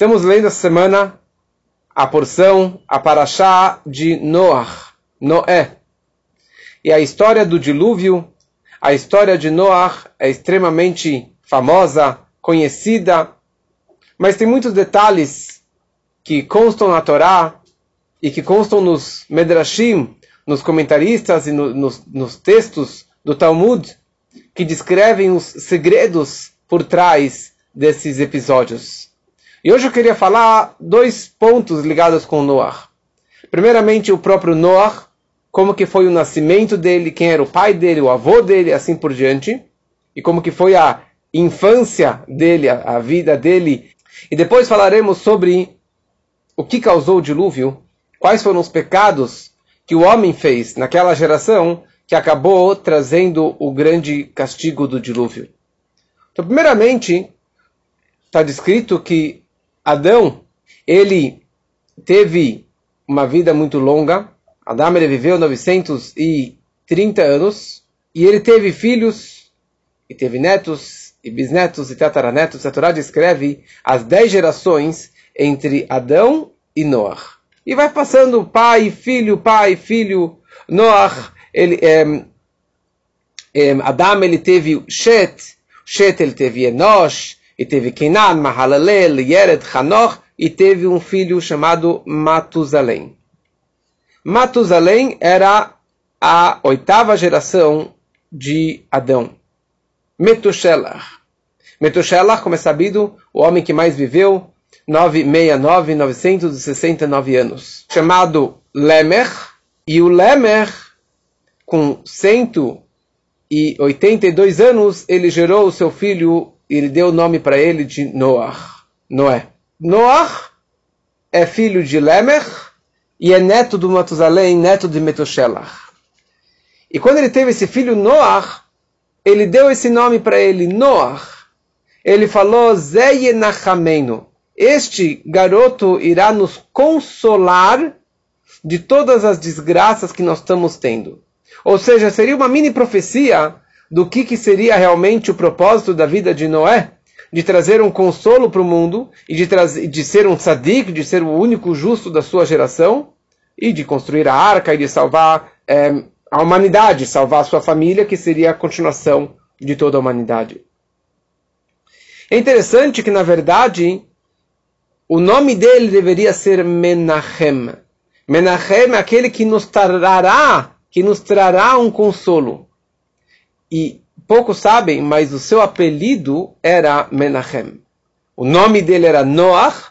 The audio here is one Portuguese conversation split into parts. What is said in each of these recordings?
Estamos lendo essa semana a porção, a paraxá de Noah, Noé. E a história do dilúvio, a história de Noah é extremamente famosa, conhecida, mas tem muitos detalhes que constam na Torá e que constam nos Medrashim, nos comentaristas e no, nos, nos textos do Talmud, que descrevem os segredos por trás desses episódios. E hoje eu queria falar dois pontos ligados com Noah. Primeiramente, o próprio Noah, como que foi o nascimento dele, quem era o pai dele, o avô dele, assim por diante, e como que foi a infância dele, a, a vida dele. E depois falaremos sobre o que causou o dilúvio, quais foram os pecados que o homem fez naquela geração que acabou trazendo o grande castigo do dilúvio. Então, primeiramente, está descrito que Adão, ele teve uma vida muito longa. Adão ele viveu 930 anos e ele teve filhos e teve netos e bisnetos e tataranetos. A Torá descreve as dez gerações entre Adão e Noah. E vai passando pai, filho, pai, filho. Noah, ele, é, é, Adão ele teve Shet, Shet ele teve Enosh, e teve Kenan, Mahalalel, Yered, Hanoch, e teve um filho chamado Matusalém. Matusalém era a oitava geração de Adão. Metushelach. Metushelach, como é sabido, o homem que mais viveu, 969, 969 anos. Chamado Lemer, e o Lemer, com 182 anos, ele gerou o seu filho ele deu o nome para ele de Noah, Noé. Noah é filho de Lemer e é neto do Matusalém, neto de Metoshelach. E quando ele teve esse filho Noah, ele deu esse nome para ele, Noah. Ele falou, Zeyenachamenu. Este garoto irá nos consolar de todas as desgraças que nós estamos tendo. Ou seja, seria uma mini profecia do que, que seria realmente o propósito da vida de Noé, de trazer um consolo para o mundo e de, de ser um tzadik, de ser o único justo da sua geração e de construir a arca e de salvar é, a humanidade, salvar a sua família, que seria a continuação de toda a humanidade. É interessante que, na verdade, o nome dele deveria ser Menachem. Menachem é aquele que nos trará, que nos trará um consolo e poucos sabem, mas o seu apelido era Menachem. O nome dele era Noach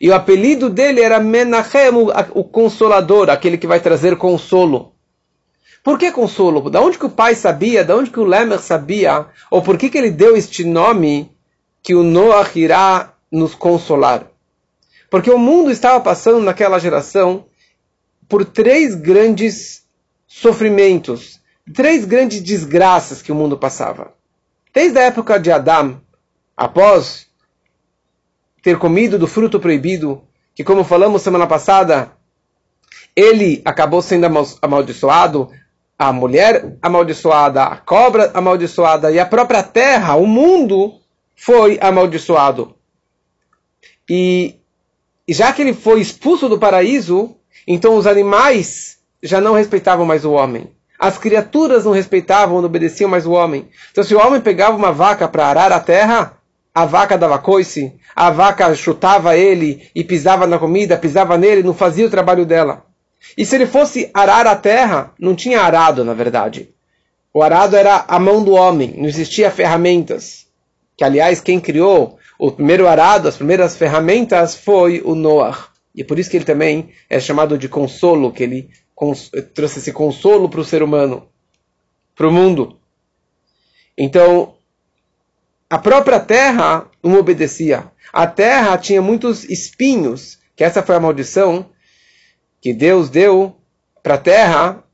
e o apelido dele era Menachem, o, o consolador, aquele que vai trazer consolo. Por que consolo? Da onde que o pai sabia? Da onde que o Lemer sabia? Ou por que, que ele deu este nome que o Noach irá nos consolar? Porque o mundo estava passando naquela geração por três grandes sofrimentos três grandes desgraças que o mundo passava. Desde a época de Adão, após ter comido do fruto proibido, que como falamos semana passada, ele acabou sendo amaldiçoado, a mulher amaldiçoada, a cobra amaldiçoada e a própria terra, o mundo foi amaldiçoado. E, já que ele foi expulso do paraíso, então os animais já não respeitavam mais o homem. As criaturas não respeitavam, não obedeciam mais o homem. Então, se o homem pegava uma vaca para arar a terra, a vaca dava coice, a vaca chutava ele e pisava na comida, pisava nele, não fazia o trabalho dela. E se ele fosse arar a terra, não tinha arado, na verdade. O arado era a mão do homem, não existia ferramentas. Que, aliás, quem criou o primeiro arado, as primeiras ferramentas, foi o Noah. E é por isso que ele também é chamado de consolo, que ele trouxe esse consolo para o ser humano, para o mundo. Então, a própria terra não obedecia. A terra tinha muitos espinhos, que essa foi a maldição que Deus deu para a terra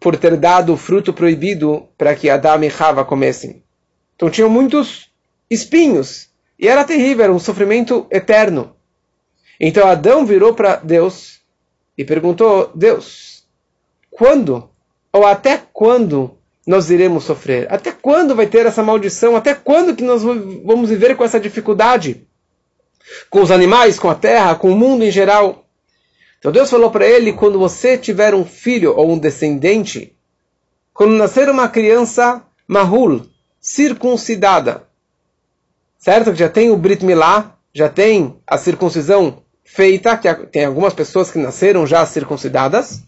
por ter dado o fruto proibido para que Adão e Rava comessem. Então tinham muitos espinhos. E era terrível, era um sofrimento eterno. Então Adão virou para Deus e perguntou: Deus, quando ou até quando nós iremos sofrer? Até quando vai ter essa maldição? Até quando que nós vamos viver com essa dificuldade? com os animais, com a terra, com o mundo em geral. Então Deus falou para ele: quando você tiver um filho ou um descendente, quando nascer uma criança mahul, circuncidada, certo? Que já tem o Brit Milá, já tem a circuncisão feita, que tem algumas pessoas que nasceram já circuncidadas.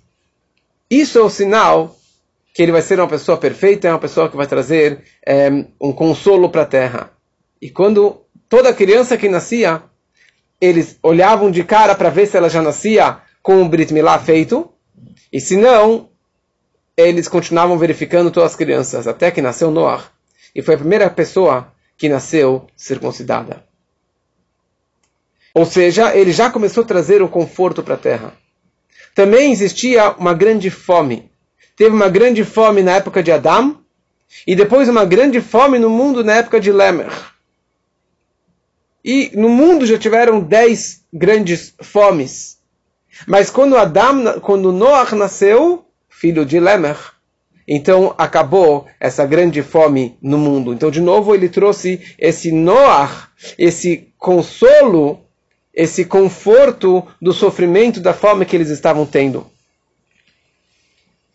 Isso é o sinal que ele vai ser uma pessoa perfeita, é uma pessoa que vai trazer é, um consolo para a terra. E quando toda criança que nascia, eles olhavam de cara para ver se ela já nascia com o Brit Milá feito, e se não, eles continuavam verificando todas as crianças, até que nasceu Noah. E foi a primeira pessoa que nasceu circuncidada. Ou seja, ele já começou a trazer o conforto para a terra. Também existia uma grande fome. Teve uma grande fome na época de Adão, e depois uma grande fome no mundo na época de Lemer. E no mundo já tiveram dez grandes fomes. Mas quando Adão, quando Noah nasceu, filho de Lemer, então acabou essa grande fome no mundo. Então, de novo, ele trouxe esse Noah, esse consolo, esse conforto do sofrimento da fome que eles estavam tendo.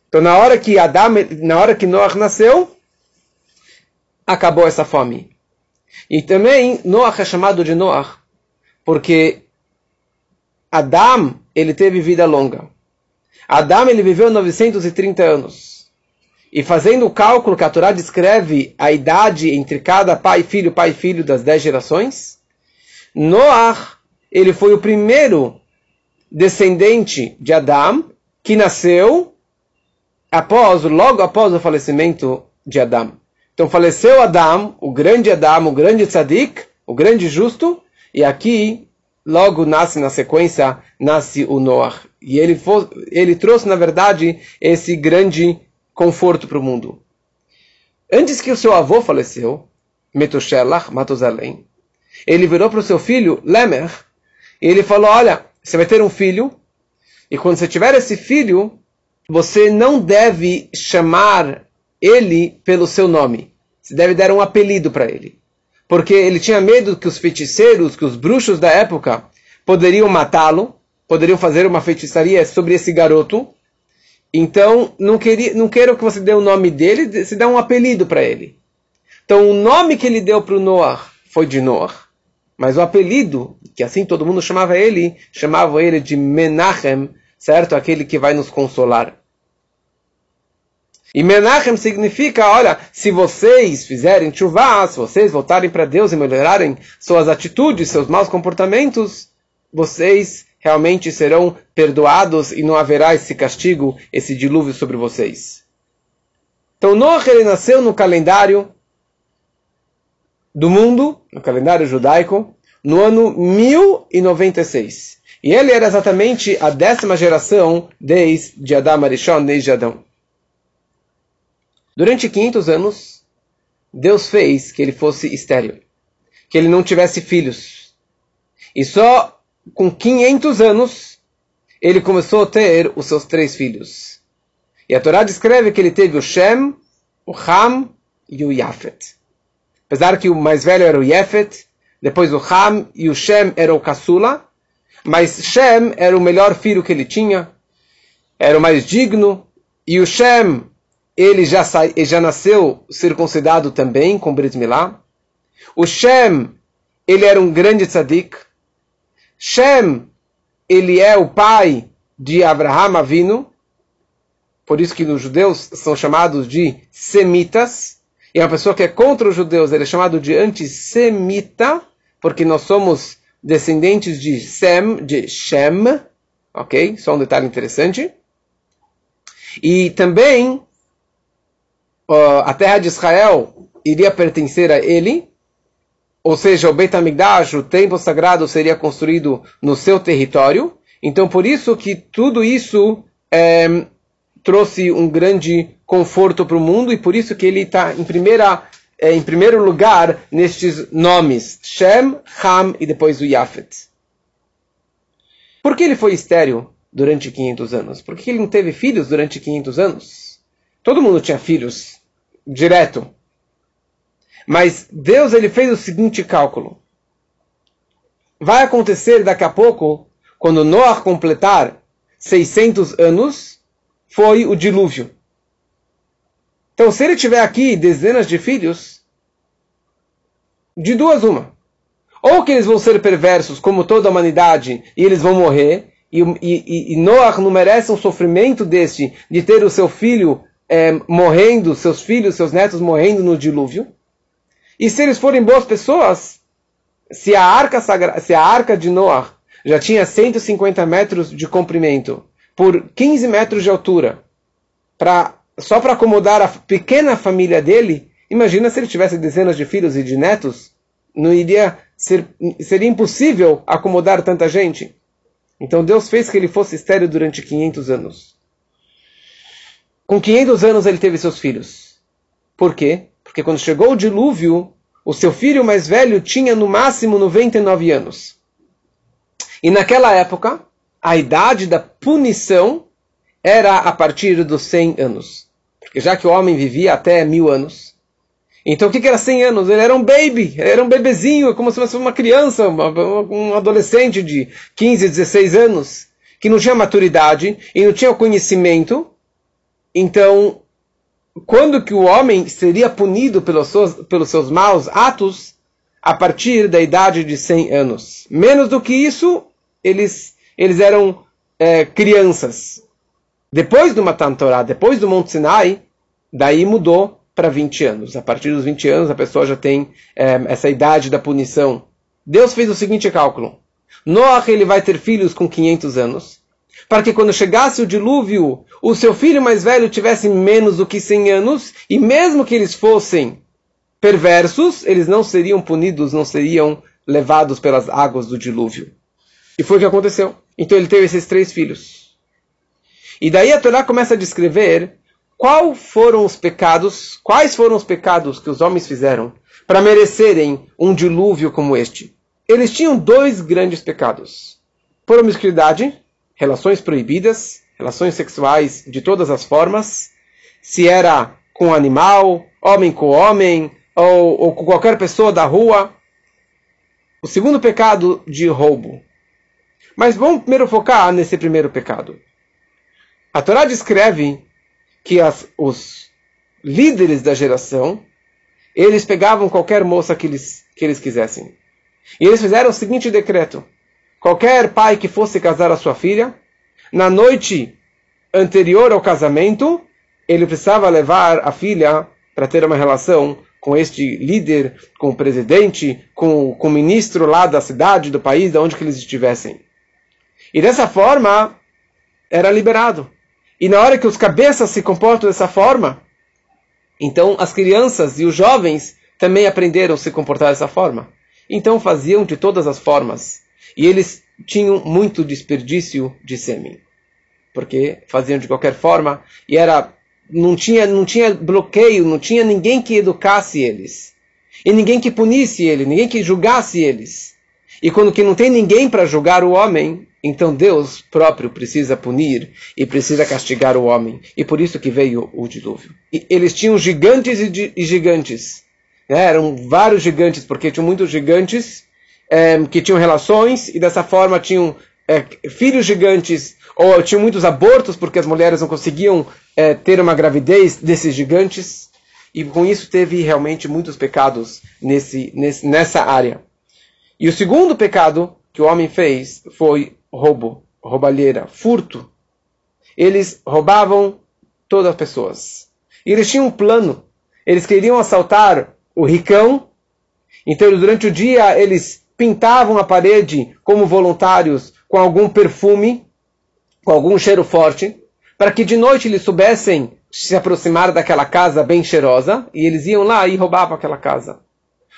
Então, na hora que Adam, na hora que Noah nasceu, acabou essa fome. E também Noah é chamado de Noah, porque Adam, ele teve vida longa. Adam, ele viveu 930 anos. E fazendo o cálculo que a Torá descreve a idade entre cada pai e filho, pai e filho das dez gerações, Noah, ele foi o primeiro descendente de Adão que nasceu após, logo após o falecimento de Adão. Então faleceu Adão, o grande Adão, o grande tzadik, o grande justo, e aqui logo nasce na sequência nasce o Noah. E ele, foi, ele trouxe na verdade esse grande conforto para o mundo. Antes que o seu avô faleceu, Metushelach, Matusalém, ele virou para o seu filho, Lemer, e ele falou, olha, você vai ter um filho, e quando você tiver esse filho, você não deve chamar ele pelo seu nome. Você deve dar um apelido para ele. Porque ele tinha medo que os feiticeiros, que os bruxos da época, poderiam matá-lo, poderiam fazer uma feitiçaria sobre esse garoto, então, não, queria, não quero que você dê o nome dele, se dá um apelido para ele. Então, o nome que ele deu para o Noah foi de Noah, mas o apelido, que assim todo mundo chamava ele, chamava ele de Menachem, certo? Aquele que vai nos consolar. E Menachem significa, olha, se vocês fizerem chuvá, se vocês voltarem para Deus e melhorarem suas atitudes, seus maus comportamentos, vocês realmente serão perdoados e não haverá esse castigo, esse dilúvio sobre vocês. Então Noah ele nasceu no calendário do mundo, no calendário judaico, no ano 1096. E ele era exatamente a décima geração desde Adão Arishon, desde Adão. Durante 500 anos, Deus fez que ele fosse estéril, que ele não tivesse filhos. E só com 500 anos, ele começou a ter os seus três filhos. E a Torá descreve que ele teve o Shem, o Ham e o Yafet. Apesar que o mais velho era o Yafet, depois o Ham e o Shem era o Caçula, mas Shem era o melhor filho que ele tinha, era o mais digno, e o Shem, ele já, ele já nasceu circuncidado também, com Brit Milá. O Shem, ele era um grande tzadik, Shem, ele é o pai de Abraham Avinu, por isso que os judeus são chamados de semitas, e uma pessoa que é contra os judeus, ele é chamado de antissemita, porque nós somos descendentes de Sem, de Shem, ok? Só um detalhe interessante. E também a terra de Israel iria pertencer a ele, ou seja, o Beit HaMikdash, o templo sagrado, seria construído no seu território. Então, por isso que tudo isso é, trouxe um grande conforto para o mundo e por isso que ele está em, primeira, é, em primeiro lugar nestes nomes, Shem, Ham e depois o Yafet. Por que ele foi estéreo durante 500 anos? Por que ele não teve filhos durante 500 anos? Todo mundo tinha filhos direto. Mas Deus ele fez o seguinte cálculo. vai acontecer daqui a pouco, quando Noah completar 600 anos, foi o dilúvio. Então, se ele tiver aqui dezenas de filhos, de duas uma. Ou que eles vão ser perversos, como toda a humanidade, e eles vão morrer, e, e, e Noah não merece um sofrimento deste, de ter o seu filho é, morrendo, seus filhos, seus netos morrendo no dilúvio. E se eles forem boas pessoas, se a arca, sagra, se a arca de Noah já tinha 150 metros de comprimento por 15 metros de altura, pra, só para acomodar a pequena família dele, imagina se ele tivesse dezenas de filhos e de netos, não iria ser, seria impossível acomodar tanta gente. Então Deus fez que ele fosse estéreo durante 500 anos. Com 500 anos ele teve seus filhos. Por quê? Porque quando chegou o dilúvio, o seu filho mais velho tinha no máximo 99 anos. E naquela época, a idade da punição era a partir dos 100 anos. Porque já que o homem vivia até mil anos, então o que era 100 anos? Ele era um baby, era um bebezinho, como se fosse uma criança, um adolescente de 15, 16 anos, que não tinha maturidade e não tinha conhecimento. Então, quando que o homem seria punido pelos seus, pelos seus maus atos a partir da idade de 100 anos. Menos do que isso, eles, eles eram é, crianças. Depois do Matan Torah, depois do Monte Sinai, daí mudou para 20 anos. A partir dos 20 anos, a pessoa já tem é, essa idade da punição. Deus fez o seguinte cálculo. Noah ele vai ter filhos com 500 anos para que quando chegasse o dilúvio, o seu filho mais velho tivesse menos do que 100 anos, e mesmo que eles fossem perversos, eles não seriam punidos, não seriam levados pelas águas do dilúvio. E foi o que aconteceu. Então ele teve esses três filhos. E daí a Torá começa a descrever quais foram os pecados, quais foram os pecados que os homens fizeram para merecerem um dilúvio como este. Eles tinham dois grandes pecados: promiscuidade relações proibidas, relações sexuais de todas as formas, se era com animal, homem com homem, ou, ou com qualquer pessoa da rua. O segundo pecado de roubo. Mas vamos primeiro focar nesse primeiro pecado. A Torá descreve que as, os líderes da geração, eles pegavam qualquer moça que eles, que eles quisessem. E eles fizeram o seguinte decreto. Qualquer pai que fosse casar a sua filha, na noite anterior ao casamento, ele precisava levar a filha para ter uma relação com este líder, com o presidente, com, com o ministro lá da cidade, do país, de onde que eles estivessem. E dessa forma, era liberado. E na hora que os cabeças se comportam dessa forma, então as crianças e os jovens também aprenderam a se comportar dessa forma. Então faziam de todas as formas. E eles tinham muito desperdício de sêmen. Porque faziam de qualquer forma e era não tinha, não tinha bloqueio, não tinha ninguém que educasse eles. E ninguém que punisse eles, ninguém que julgasse eles. E quando que não tem ninguém para julgar o homem, então Deus próprio precisa punir e precisa castigar o homem. E por isso que veio o dilúvio. E eles tinham gigantes e gigantes. Né? Eram vários gigantes, porque tinham muitos gigantes é, que tinham relações e dessa forma tinham é, filhos gigantes ou tinham muitos abortos porque as mulheres não conseguiam é, ter uma gravidez desses gigantes e com isso teve realmente muitos pecados nesse, nesse, nessa área. E o segundo pecado que o homem fez foi roubo, roubalheira, furto. Eles roubavam todas as pessoas. E eles tinham um plano. Eles queriam assaltar o ricão. Então, durante o dia, eles pintavam a parede como voluntários com algum perfume, com algum cheiro forte, para que de noite eles soubessem se aproximar daquela casa bem cheirosa e eles iam lá e roubavam aquela casa.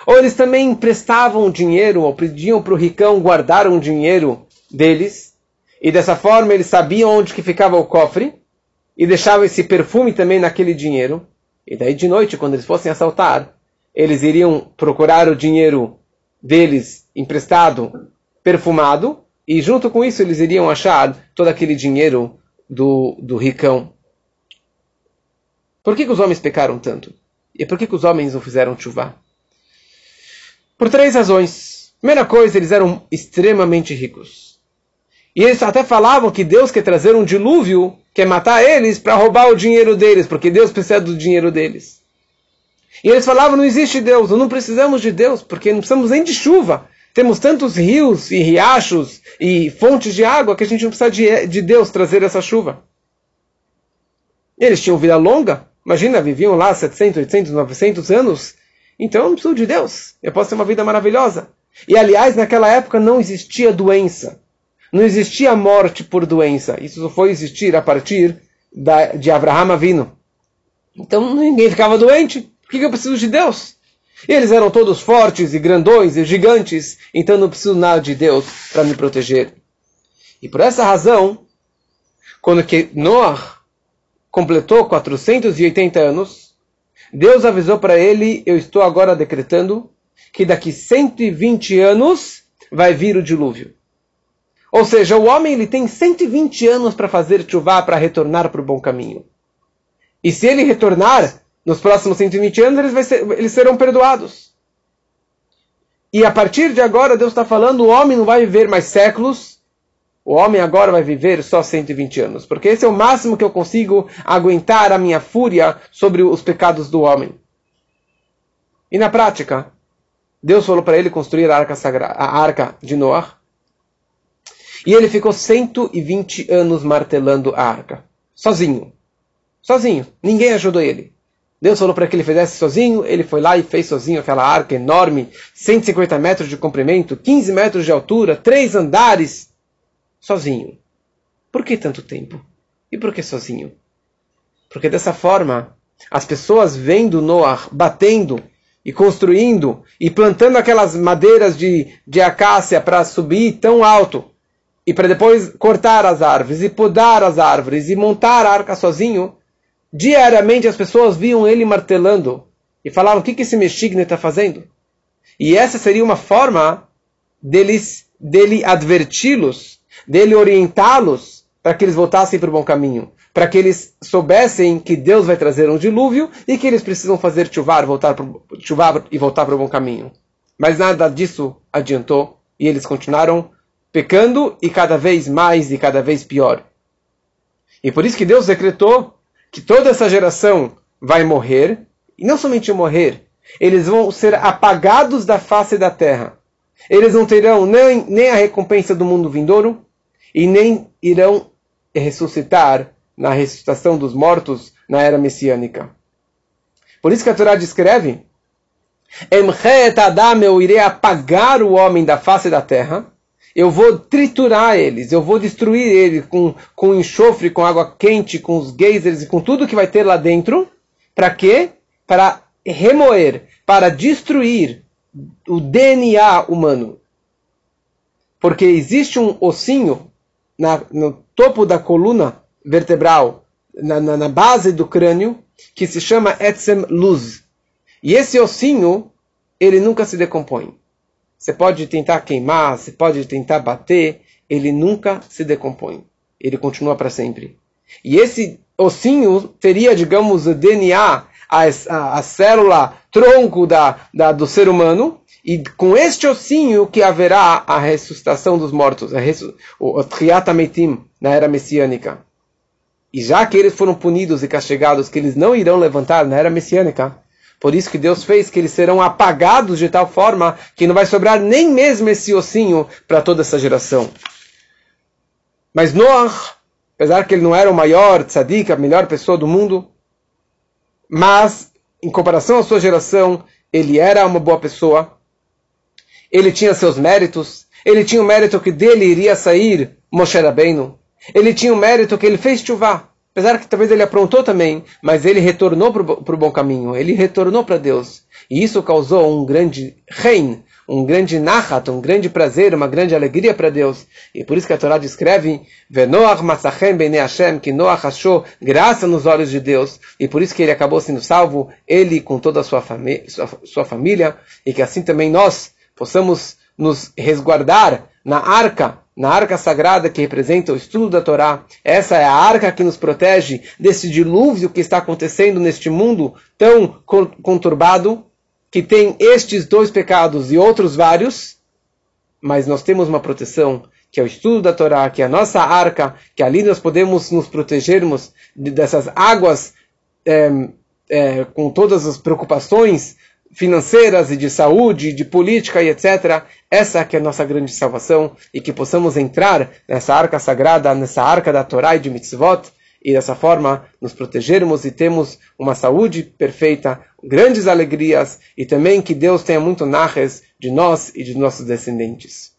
Ou eles também emprestavam dinheiro ou pediam para o ricão guardar um dinheiro deles e dessa forma eles sabiam onde que ficava o cofre e deixavam esse perfume também naquele dinheiro. E daí de noite, quando eles fossem assaltar, eles iriam procurar o dinheiro deles emprestado, perfumado, e junto com isso eles iriam achar todo aquele dinheiro do, do ricão. Por que, que os homens pecaram tanto? E por que, que os homens não fizeram chuva? Por três razões. Primeira coisa, eles eram extremamente ricos. E eles até falavam que Deus quer trazer um dilúvio, quer matar eles para roubar o dinheiro deles, porque Deus precisa do dinheiro deles. E eles falavam: não existe Deus, não precisamos de Deus, porque não precisamos nem de chuva. Temos tantos rios e riachos e fontes de água que a gente não precisa de, de Deus trazer essa chuva. Eles tinham vida longa, imagina, viviam lá 700, 800, 900 anos. Então eu não preciso de Deus, eu posso ter uma vida maravilhosa. E aliás, naquela época não existia doença, não existia morte por doença. Isso só foi existir a partir da, de Abraham Avino. Então ninguém ficava doente. Por que eu preciso de Deus? Eles eram todos fortes e grandões e gigantes, então não preciso nada de Deus para me proteger. E por essa razão, quando que Noah completou 480 anos, Deus avisou para ele: Eu estou agora decretando que daqui 120 anos vai vir o dilúvio. Ou seja, o homem ele tem 120 anos para fazer chuva para retornar para o bom caminho. E se ele retornar, nos próximos 120 anos eles, ser, eles serão perdoados. E a partir de agora, Deus está falando: o homem não vai viver mais séculos, o homem agora vai viver só 120 anos, porque esse é o máximo que eu consigo aguentar a minha fúria sobre os pecados do homem. E na prática, Deus falou para ele construir a arca, a arca de Noé. E ele ficou 120 anos martelando a arca, sozinho. Sozinho. Ninguém ajudou ele. Deus falou para que ele fizesse sozinho, ele foi lá e fez sozinho aquela arca enorme, 150 metros de comprimento, 15 metros de altura, três andares, sozinho. Por que tanto tempo? E por que sozinho? Porque dessa forma, as pessoas vendo Noah batendo e construindo e plantando aquelas madeiras de, de acácia para subir tão alto e para depois cortar as árvores e podar as árvores e montar a arca sozinho, Diariamente as pessoas viam ele martelando e falavam: o que, que esse Meshigne está fazendo? E essa seria uma forma deles, dele adverti-los, dele orientá-los para que eles voltassem para o bom caminho, para que eles soubessem que Deus vai trazer um dilúvio e que eles precisam fazer chuvar, voltar pro, chuvar e voltar para o bom caminho. Mas nada disso adiantou e eles continuaram pecando e cada vez mais e cada vez pior. E por isso que Deus decretou que toda essa geração vai morrer, e não somente morrer, eles vão ser apagados da face da terra. Eles não terão nem, nem a recompensa do mundo vindouro, e nem irão ressuscitar na ressuscitação dos mortos na era messiânica. Por isso que a Torá descreve: Adam, eu irei apagar o homem da face da terra, eu vou triturar eles, eu vou destruir eles com, com enxofre, com água quente, com os geysers e com tudo que vai ter lá dentro. Para quê? Para remoer, para destruir o DNA humano. Porque existe um ossinho na, no topo da coluna vertebral, na, na, na base do crânio, que se chama Etzem Luz. E esse ossinho, ele nunca se decompõe. Você pode tentar queimar, você pode tentar bater, ele nunca se decompõe. Ele continua para sempre. E esse ossinho teria, digamos, o DNA, a, a, a célula tronco da, da, do ser humano, e com este ossinho que haverá a ressuscitação dos mortos, a ressu, o, Triatametim, na era messiânica. E já que eles foram punidos e castigados, que eles não irão levantar na era messiânica, por isso que Deus fez que eles serão apagados de tal forma que não vai sobrar nem mesmo esse ossinho para toda essa geração. Mas Noah, apesar que ele não era o maior tzadik, a melhor pessoa do mundo, mas em comparação à sua geração, ele era uma boa pessoa. Ele tinha seus méritos. Ele tinha o mérito que dele iria sair Moshe Rabbeinu. Ele tinha o mérito que ele fez chuvá. Apesar que talvez ele aprontou também, mas ele retornou para o bom caminho, ele retornou para Deus. E isso causou um grande rein, um grande nachat, um grande prazer, uma grande alegria para Deus. E por isso que a Torá descreve, Venoach Masachem Bene Hashem, que Noach achou graça nos olhos de Deus. E por isso que ele acabou sendo salvo, ele com toda a sua, sua, sua família. E que assim também nós possamos nos resguardar na arca na arca sagrada que representa o estudo da Torá. Essa é a arca que nos protege desse dilúvio que está acontecendo neste mundo tão conturbado, que tem estes dois pecados e outros vários. mas nós temos uma proteção, que é o estudo da Torá, que é a nossa arca, que ali nós podemos nos protegermos dessas águas é, é, com todas as preocupações financeiras e de saúde, de política e etc. Essa que é a nossa grande salvação e que possamos entrar nessa arca sagrada, nessa arca da Torá e de mitzvot e dessa forma nos protegermos e temos uma saúde perfeita, grandes alegrias e também que Deus tenha muito narres de nós e de nossos descendentes.